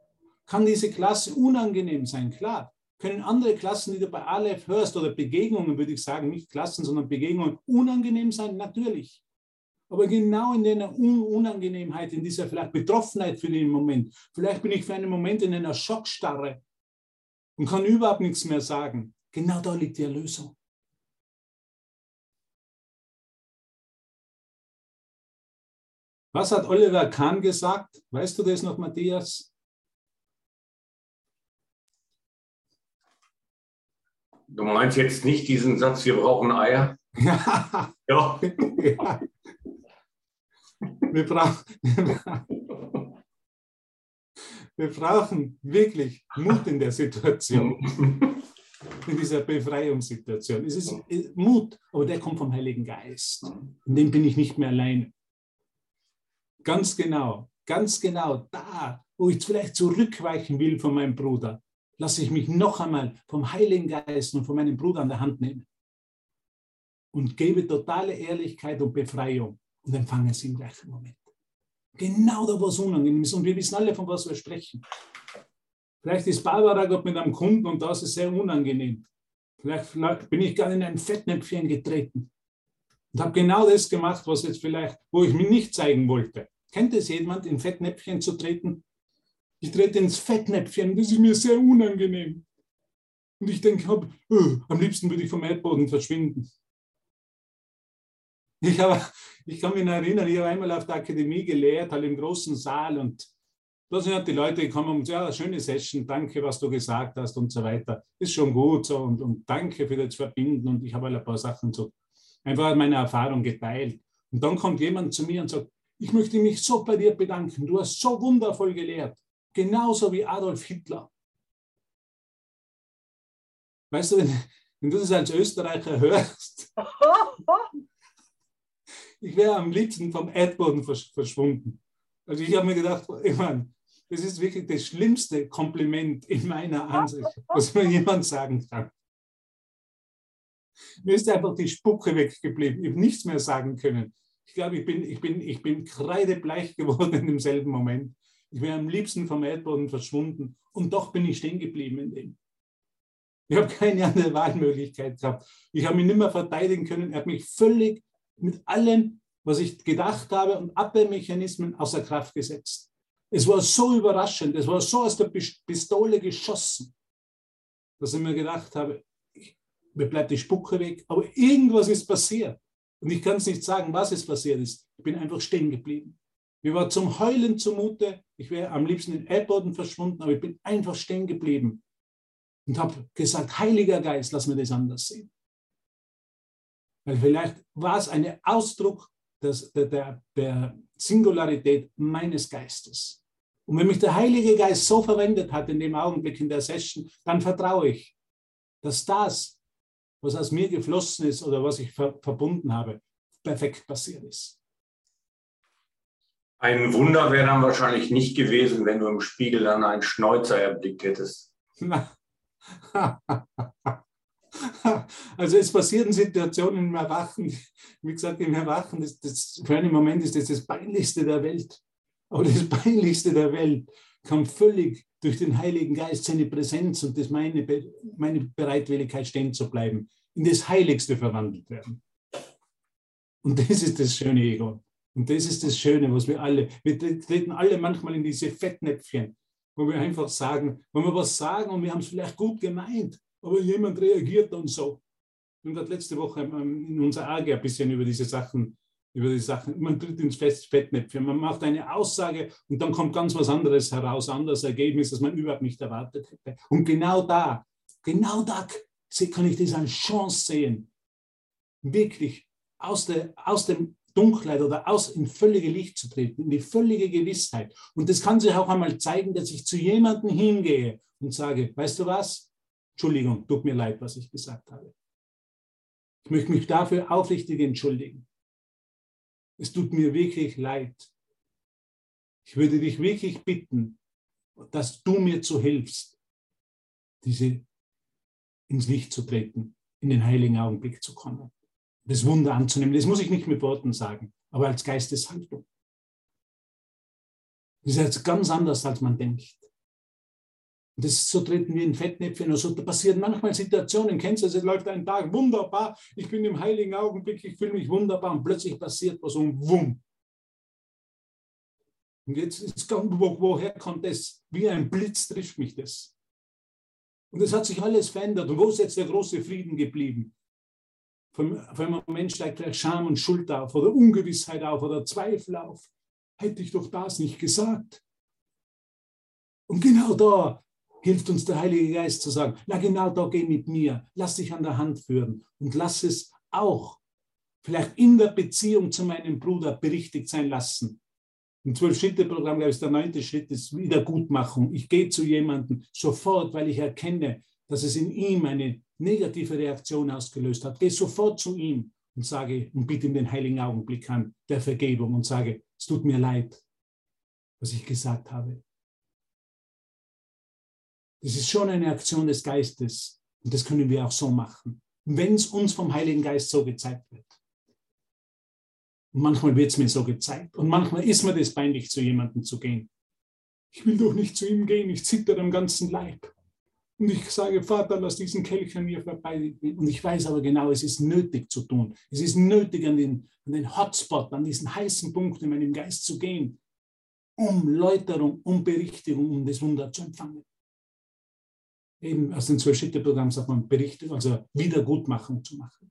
Speaker 1: Kann diese Klasse unangenehm sein? Klar können andere Klassen, die du bei Aleph hörst, oder Begegnungen, würde ich sagen, nicht Klassen, sondern Begegnungen, unangenehm sein? Natürlich. Aber genau in der Unangenehmheit, in dieser vielleicht Betroffenheit für den Moment, vielleicht bin ich für einen Moment in einer Schockstarre und kann überhaupt nichts mehr sagen. Genau da liegt die Erlösung. Was hat Oliver Kahn gesagt? Weißt du das noch, Matthias?
Speaker 2: Du meinst jetzt nicht diesen Satz, wir brauchen Eier?
Speaker 1: ja. ja. Wir, brauchen, wir brauchen wirklich Mut in der Situation, in dieser Befreiungssituation. Es ist Mut, aber der kommt vom Heiligen Geist. In dem bin ich nicht mehr alleine. Ganz genau, ganz genau da, wo ich vielleicht zurückweichen will von meinem Bruder, lasse ich mich noch einmal vom Heiligen Geist und von meinem Bruder an der Hand nehmen und gebe totale Ehrlichkeit und Befreiung und empfange es im gleichen Moment. Genau da, wo es unangenehm ist. Und wir wissen alle, von was wir sprechen. Vielleicht ist Barbara Gott mit einem Kunden und das ist sehr unangenehm. Vielleicht, vielleicht bin ich gerade in ein Fettnäpfchen getreten und habe genau das gemacht, was jetzt vielleicht, wo ich mich nicht zeigen wollte. Kennt es jemand, in Fettnäpfchen zu treten? Ich trete ins Fettnäpfchen, das ist mir sehr unangenehm. Und ich denke, oh, am liebsten würde ich vom Erdboden verschwinden. Ich, habe, ich kann mich erinnern, ich habe einmal auf der Akademie gelehrt, halt im großen Saal und da sind halt die Leute gekommen und ja, schöne Session, danke, was du gesagt hast und so weiter. Ist schon gut so und, und danke für das Verbinden und ich habe halt ein paar Sachen so einfach meine Erfahrung geteilt. Und dann kommt jemand zu mir und sagt, ich möchte mich so bei dir bedanken, du hast so wundervoll gelehrt. Genauso wie Adolf Hitler. Weißt du, wenn, wenn du das als Österreicher hörst, ich wäre am liebsten vom Erdboden verschwunden. Also ich habe mir gedacht, ich meine, das ist wirklich das schlimmste Kompliment in meiner Ansicht, was mir jemand sagen kann. Mir ist einfach die Spucke weggeblieben. Ich habe nichts mehr sagen können. Ich glaube, ich bin, ich bin, ich bin kreidebleich geworden in demselben Moment. Ich wäre am liebsten vom Erdboden verschwunden und doch bin ich stehen geblieben in dem. Ich habe keine andere Wahlmöglichkeit gehabt. Ich habe mich nicht mehr verteidigen können. Er hat mich völlig mit allem, was ich gedacht habe und Abwehrmechanismen außer Kraft gesetzt. Es war so überraschend, es war so aus der Pistole geschossen, dass ich mir gedacht habe, mir bleibt die Spucke weg, aber irgendwas ist passiert. Und ich kann es nicht sagen, was es passiert ist. Ich bin einfach stehen geblieben. Mir war zum Heulen zumute. Ich wäre am liebsten in Erdboden verschwunden, aber ich bin einfach stehen geblieben und habe gesagt, Heiliger Geist, lass mir das anders sehen. Weil vielleicht war es ein Ausdruck des, der, der, Singularität meines Geistes. Und wenn mich der Heilige Geist so verwendet hat in dem Augenblick in der Session, dann vertraue ich, dass das, was aus mir geflossen ist oder was ich ver verbunden habe, perfekt passiert ist.
Speaker 2: Ein Wunder wäre dann wahrscheinlich nicht gewesen, wenn du im Spiegel dann einen Schnäuzer erblickt hättest.
Speaker 1: Also es passieren Situationen im Erwachen, wie gesagt, im Erwachen, das, das, für einen Moment ist das das Peinlichste der Welt. Aber das Peinlichste der Welt kann völlig durch den Heiligen Geist seine Präsenz und das meine, meine Bereitwilligkeit stehen zu bleiben, in das Heiligste verwandelt werden. Und das ist das schöne Ego. Und das ist das Schöne, was wir alle, wir treten alle manchmal in diese Fettnäpfchen, wo wir einfach sagen, wenn wir was sagen und wir haben es vielleicht gut gemeint, aber jemand reagiert dann so. Und hat letzte Woche in unserer AG ein bisschen über diese Sachen über die Sachen. Man tritt ins Fettnäpfchen, man macht eine Aussage und dann kommt ganz was anderes heraus, anderes Ergebnis, das man überhaupt nicht erwartet hätte. Und genau da, genau da kann ich das als Chance sehen, wirklich aus, der, aus dem Dunkelheit oder aus in völlige Licht zu treten, in die völlige Gewissheit. Und das kann sich auch einmal zeigen, dass ich zu jemandem hingehe und sage, weißt du was? Entschuldigung, tut mir leid, was ich gesagt habe. Ich möchte mich dafür aufrichtig entschuldigen. Es tut mir wirklich leid. Ich würde dich wirklich bitten, dass du mir zu hilfst, diese ins Licht zu treten, in den heiligen Augenblick zu kommen das Wunder anzunehmen. Das muss ich nicht mit Worten sagen, aber als Geisteshaltung. Das ist jetzt ganz anders, als man denkt. Und das so treten wir in Fettnäpfchen. Also da passieren manchmal Situationen, kennst du es, läuft ein Tag, wunderbar, ich bin im heiligen Augenblick, ich fühle mich wunderbar und plötzlich passiert was und wumm. Und jetzt ist wo, woher kommt das? Wie ein Blitz trifft mich das. Und es hat sich alles verändert. Und wo ist jetzt der große Frieden geblieben? Von, einem Moment steigt gleich Scham und Schuld auf oder Ungewissheit auf oder Zweifel auf. Hätte ich doch das nicht gesagt. Und genau da hilft uns der Heilige Geist zu sagen, na genau da geh mit mir, lass dich an der Hand führen und lass es auch vielleicht in der Beziehung zu meinem Bruder berichtigt sein lassen. Im Zwölf-Schritte-Programm, glaube ich, ist der neunte Schritt ist Wiedergutmachung. Ich gehe zu jemandem sofort, weil ich erkenne, dass es in ihm eine negative Reaktion ausgelöst hat, gehe sofort zu ihm und sage und bitte ihm den heiligen Augenblick an der Vergebung und sage, es tut mir leid, was ich gesagt habe. Das ist schon eine Aktion des Geistes und das können wir auch so machen, wenn es uns vom Heiligen Geist so gezeigt wird. Und manchmal wird es mir so gezeigt und manchmal ist mir das peinlich, zu jemandem zu gehen. Ich will doch nicht zu ihm gehen, ich zitter am ganzen Leib. Und ich sage, Vater, lass diesen Kelch an mir vorbei. Und ich weiß aber genau, es ist nötig zu tun. Es ist nötig, an den, an den Hotspot, an diesen heißen Punkt in meinem Geist zu gehen, um Läuterung, um Berichtigung, um das Wunder zu empfangen. Eben aus dem Zwölf-Schritte-Programm sagt man Berichtigung, also Wiedergutmachung zu machen.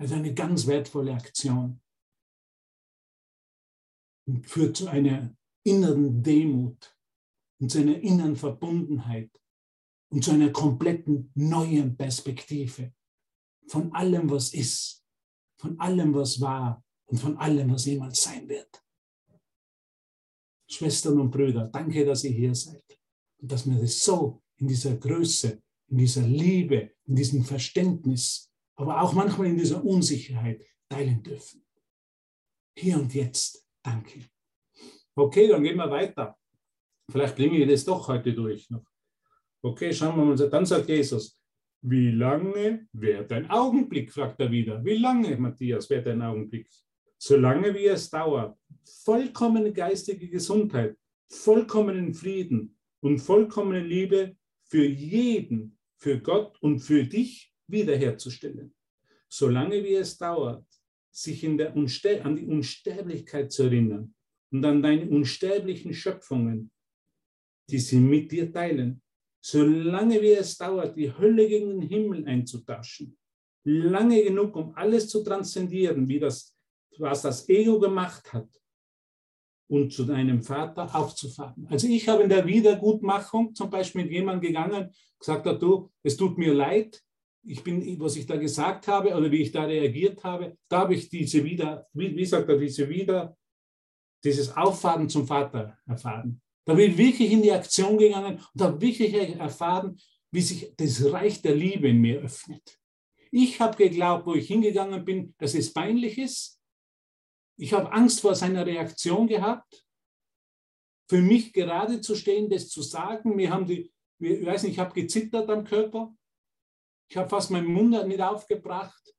Speaker 1: Also eine ganz wertvolle Aktion und führt zu einer inneren Demut, und zu einer inneren Verbundenheit und zu einer kompletten neuen Perspektive von allem, was ist, von allem, was war und von allem, was jemals sein wird. Schwestern und Brüder, danke, dass ihr hier seid und dass wir das so in dieser Größe, in dieser Liebe, in diesem Verständnis, aber auch manchmal in dieser Unsicherheit teilen dürfen. Hier und jetzt. Danke. Okay, dann gehen wir weiter. Vielleicht bringe ich das doch heute durch noch. Okay, schauen wir mal. Dann sagt Jesus, wie lange währt ein Augenblick, fragt er wieder. Wie lange, Matthias, währt ein Augenblick? Solange wie es dauert. Vollkommene geistige Gesundheit, vollkommenen Frieden und vollkommene Liebe für jeden, für Gott und für dich wiederherzustellen. Solange wie es dauert, sich an die Unsterblichkeit zu erinnern und an deine unsterblichen Schöpfungen die sie mit dir teilen, solange wie es dauert, die Hölle gegen den Himmel einzutauschen. Lange genug, um alles zu transzendieren, wie das, was das Ego gemacht hat, und zu deinem Vater aufzufahren. Also ich habe in der Wiedergutmachung zum Beispiel mit jemandem gegangen, gesagt hat, du, es tut mir leid, ich bin, was ich da gesagt habe oder wie ich da reagiert habe, da habe ich diese wieder, wie, wie sagt er, diese wieder, dieses Auffahren zum Vater erfahren. Da bin ich wirklich in die Aktion gegangen und habe wirklich erfahren, wie sich das Reich der Liebe in mir öffnet. Ich habe geglaubt, wo ich hingegangen bin, dass es peinlich ist. Ich habe Angst vor seiner Reaktion gehabt. Für mich gerade zu stehen, das zu sagen. Mir haben die, ich weiß nicht, ich habe gezittert am Körper. Ich habe fast meinen Mund nicht aufgebracht.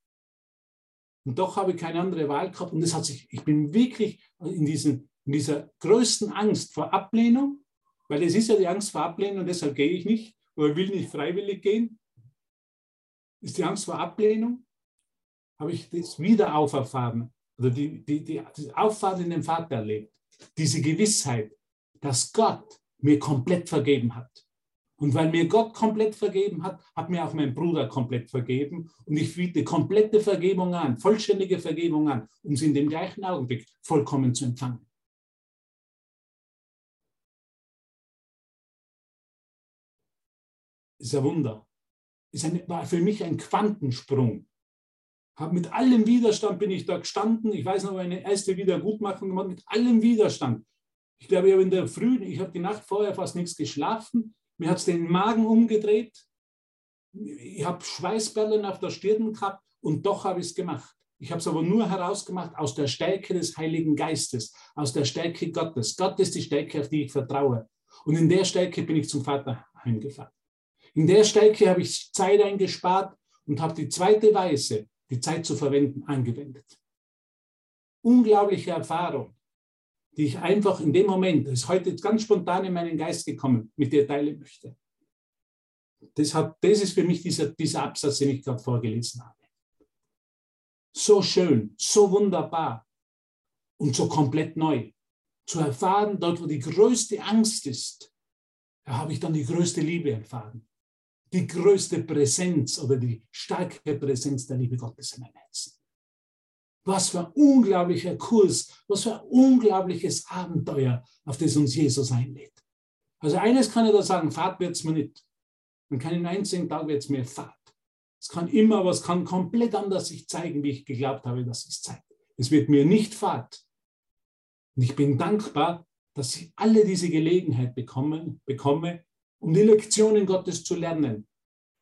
Speaker 1: Und doch habe ich keine andere Wahl gehabt. Und das hat sich, ich bin wirklich in diesen in dieser größten Angst vor Ablehnung, weil es ist ja die Angst vor Ablehnung, deshalb gehe ich nicht oder will nicht freiwillig gehen, ist die Angst vor Ablehnung, habe ich das wieder auferfahren oder die, die, die, die Auffahrt in den Vater erlebt. Diese Gewissheit, dass Gott mir komplett vergeben hat Und weil mir Gott komplett vergeben hat, hat mir auch mein Bruder komplett vergeben. Und ich biete komplette Vergebung an, vollständige Vergebung an, um sie in dem gleichen Augenblick vollkommen zu empfangen. Ist ein Wunder. Ist ein, war für mich ein Quantensprung. Hab mit allem Widerstand bin ich da gestanden. Ich weiß noch, meine erste Wiedergutmachung gemacht, mit allem Widerstand. Ich glaube, ich habe in der Früh, ich habe die Nacht vorher fast nichts geschlafen. Mir hat es den Magen umgedreht. Ich habe Schweißperlen auf der Stirn gehabt und doch habe ich es gemacht. Ich habe es aber nur herausgemacht aus der Stärke des Heiligen Geistes, aus der Stärke Gottes. Gott ist die Stärke, auf die ich vertraue. Und in der Stärke bin ich zum Vater heimgefahren. In der Stärke habe ich Zeit eingespart und habe die zweite Weise, die Zeit zu verwenden, angewendet. Unglaubliche Erfahrung die ich einfach in dem Moment, das ist heute ganz spontan in meinen Geist gekommen, mit dir teilen möchte. Das, hat, das ist für mich dieser, dieser Absatz, den ich gerade vorgelesen habe. So schön, so wunderbar und so komplett neu. Zu erfahren, dort wo die größte Angst ist, da habe ich dann die größte Liebe erfahren. Die größte Präsenz oder die starke Präsenz der Liebe Gottes in meinem Herzen. Was für ein unglaublicher Kurs, was für ein unglaubliches Abenteuer, auf das uns Jesus einlädt. Also eines kann ich da sagen, Fahrt wird es mir nicht. An keinen einzigen Tag wird es mir Fahrt. Es kann immer, was kann komplett anders sich zeigen, wie ich geglaubt habe, dass es zeigt. Es wird mir nicht Fahrt. Und ich bin dankbar, dass ich alle diese Gelegenheit bekommen, bekomme, um die Lektionen Gottes zu lernen,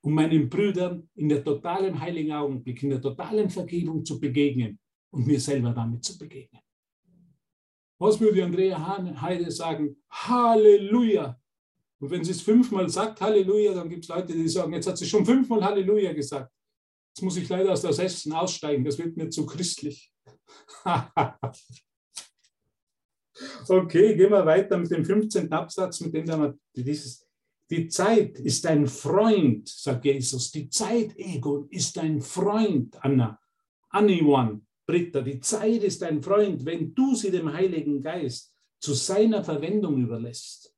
Speaker 1: um meinen Brüdern in der totalen heiligen Augenblick, in der totalen Vergebung zu begegnen und mir selber damit zu begegnen. Was würde Andrea Heide sagen? Halleluja! Und wenn sie es fünfmal sagt, Halleluja, dann gibt es Leute, die sagen, jetzt hat sie schon fünfmal Halleluja gesagt. Jetzt muss ich leider aus der Essen aussteigen, das wird mir zu christlich. okay, gehen wir weiter mit dem 15. Absatz, mit dem wir dieses, die Zeit ist ein Freund, sagt Jesus. Die Zeit, Ego, ist ein Freund, Anna. Anyone. Britta, die Zeit ist ein Freund, wenn du sie dem Heiligen Geist zu seiner Verwendung überlässt.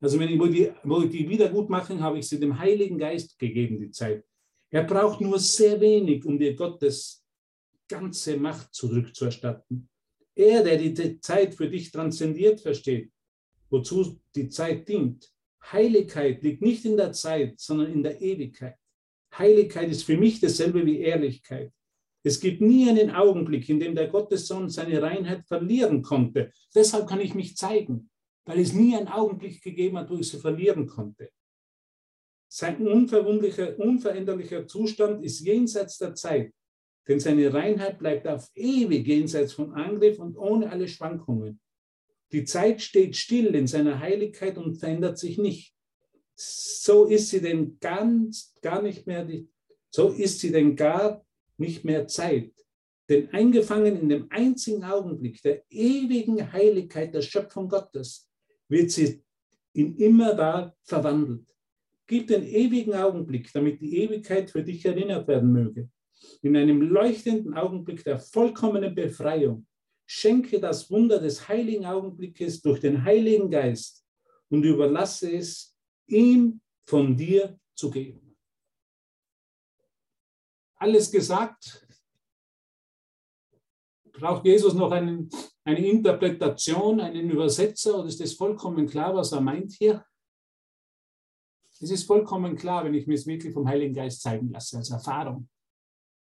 Speaker 1: Also wenn ich, wo die, wo die Wiedergutmachung habe ich sie dem Heiligen Geist gegeben, die Zeit. Er braucht nur sehr wenig, um dir Gottes ganze Macht zurückzuerstatten. Er, der die Zeit für dich transzendiert versteht, wozu die Zeit dient. Heiligkeit liegt nicht in der Zeit, sondern in der Ewigkeit. Heiligkeit ist für mich dasselbe wie Ehrlichkeit. Es gibt nie einen Augenblick, in dem der Gottessohn seine Reinheit verlieren konnte. Deshalb kann ich mich zeigen, weil es nie einen Augenblick gegeben hat, wo ich sie verlieren konnte. Sein unverwundlicher, unveränderlicher Zustand ist jenseits der Zeit, denn seine Reinheit bleibt auf ewig jenseits von Angriff und ohne alle Schwankungen. Die Zeit steht still in seiner Heiligkeit und verändert sich nicht. So ist sie denn ganz, gar nicht mehr, so ist sie denn gar nicht mehr Zeit. Denn eingefangen in dem einzigen Augenblick der ewigen Heiligkeit der Schöpfung Gottes wird sie in immer da verwandelt. Gib den ewigen Augenblick, damit die Ewigkeit für dich erinnert werden möge. In einem leuchtenden Augenblick der vollkommenen Befreiung schenke das Wunder des heiligen Augenblickes durch den Heiligen Geist und überlasse es ihm von dir zu geben alles gesagt. Braucht Jesus noch einen, eine Interpretation, einen Übersetzer oder ist es vollkommen klar, was er meint hier? Es ist vollkommen klar, wenn ich mir es wirklich vom Heiligen Geist zeigen lasse, als Erfahrung.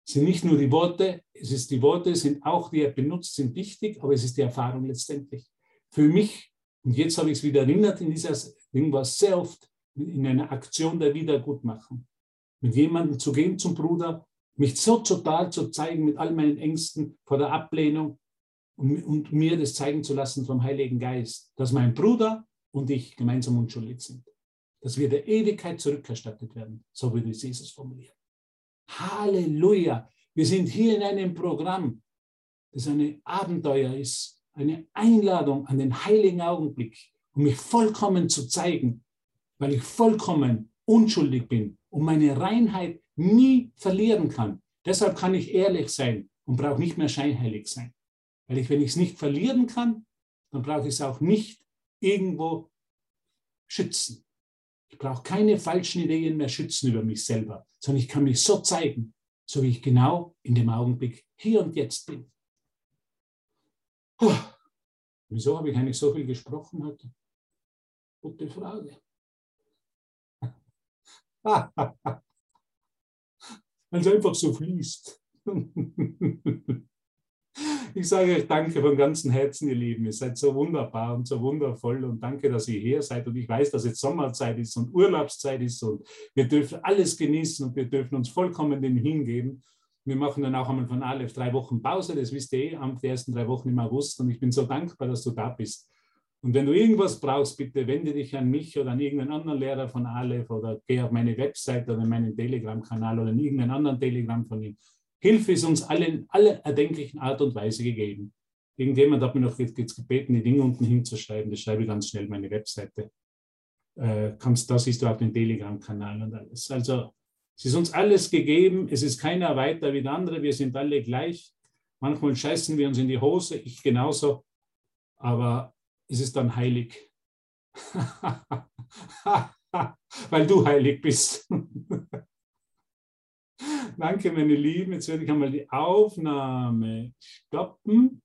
Speaker 1: Es sind nicht nur die Worte, es ist die Worte, sind auch, die er benutzt, sind wichtig, aber es ist die Erfahrung letztendlich. Für mich, und jetzt habe ich es wieder erinnert, in dieser Ding war sehr oft in einer Aktion der Wiedergutmachung. Mit jemandem zu gehen zum Bruder mich so total zu zeigen mit all meinen Ängsten vor der Ablehnung und, und, mir das zeigen zu lassen vom Heiligen Geist, dass mein Bruder und ich gemeinsam unschuldig sind. Dass wir der Ewigkeit zurückerstattet werden, so würde es Jesus formulieren. Halleluja! Wir sind hier in einem Programm, das ein Abenteuer ist, eine Einladung an den heiligen Augenblick, um mich vollkommen zu zeigen, weil ich vollkommen unschuldig bin und meine Reinheit nie verlieren kann. Deshalb kann ich ehrlich sein und brauche nicht mehr scheinheilig sein. Weil ich, wenn ich es nicht verlieren kann, dann brauche ich es auch nicht irgendwo schützen. Ich brauche keine falschen Ideen mehr schützen über mich selber, sondern ich kann mich so zeigen, so wie ich genau in dem Augenblick hier und jetzt bin. Oh, wieso habe ich eigentlich so viel gesprochen heute? Gute Frage. Weil es einfach so fließt. Ich sage euch danke von ganzem Herzen, ihr Lieben. Ihr seid so wunderbar und so wundervoll und danke, dass ihr hier seid. Und ich weiß, dass jetzt Sommerzeit ist und Urlaubszeit ist und wir dürfen alles genießen und wir dürfen uns vollkommen dem hingeben. Wir machen dann auch einmal von Aleph drei Wochen Pause, das wisst ihr eh, am ersten drei Wochen im August. Und ich bin so dankbar, dass du da bist. Und wenn du irgendwas brauchst, bitte wende dich an mich oder an irgendeinen anderen Lehrer von Aleph oder geh auf meine Website oder meinen Telegram-Kanal oder in irgendeinen anderen Telegram von ihm. Hilfe ist uns allen in aller erdenklichen Art und Weise gegeben. Irgendjemand hat mir noch jetzt gebeten, die Dinge unten hinzuschreiben. Das schreibe ich ganz schnell meine Webseite. Äh, kannst, da siehst du auch den Telegram-Kanal und alles. Also es ist uns alles gegeben. Es ist keiner weiter wie der andere. Wir sind alle gleich. Manchmal scheißen wir uns in die Hose, ich genauso. Aber es ist dann heilig. Weil du heilig bist. Danke, meine Lieben. Jetzt werde ich einmal die Aufnahme stoppen.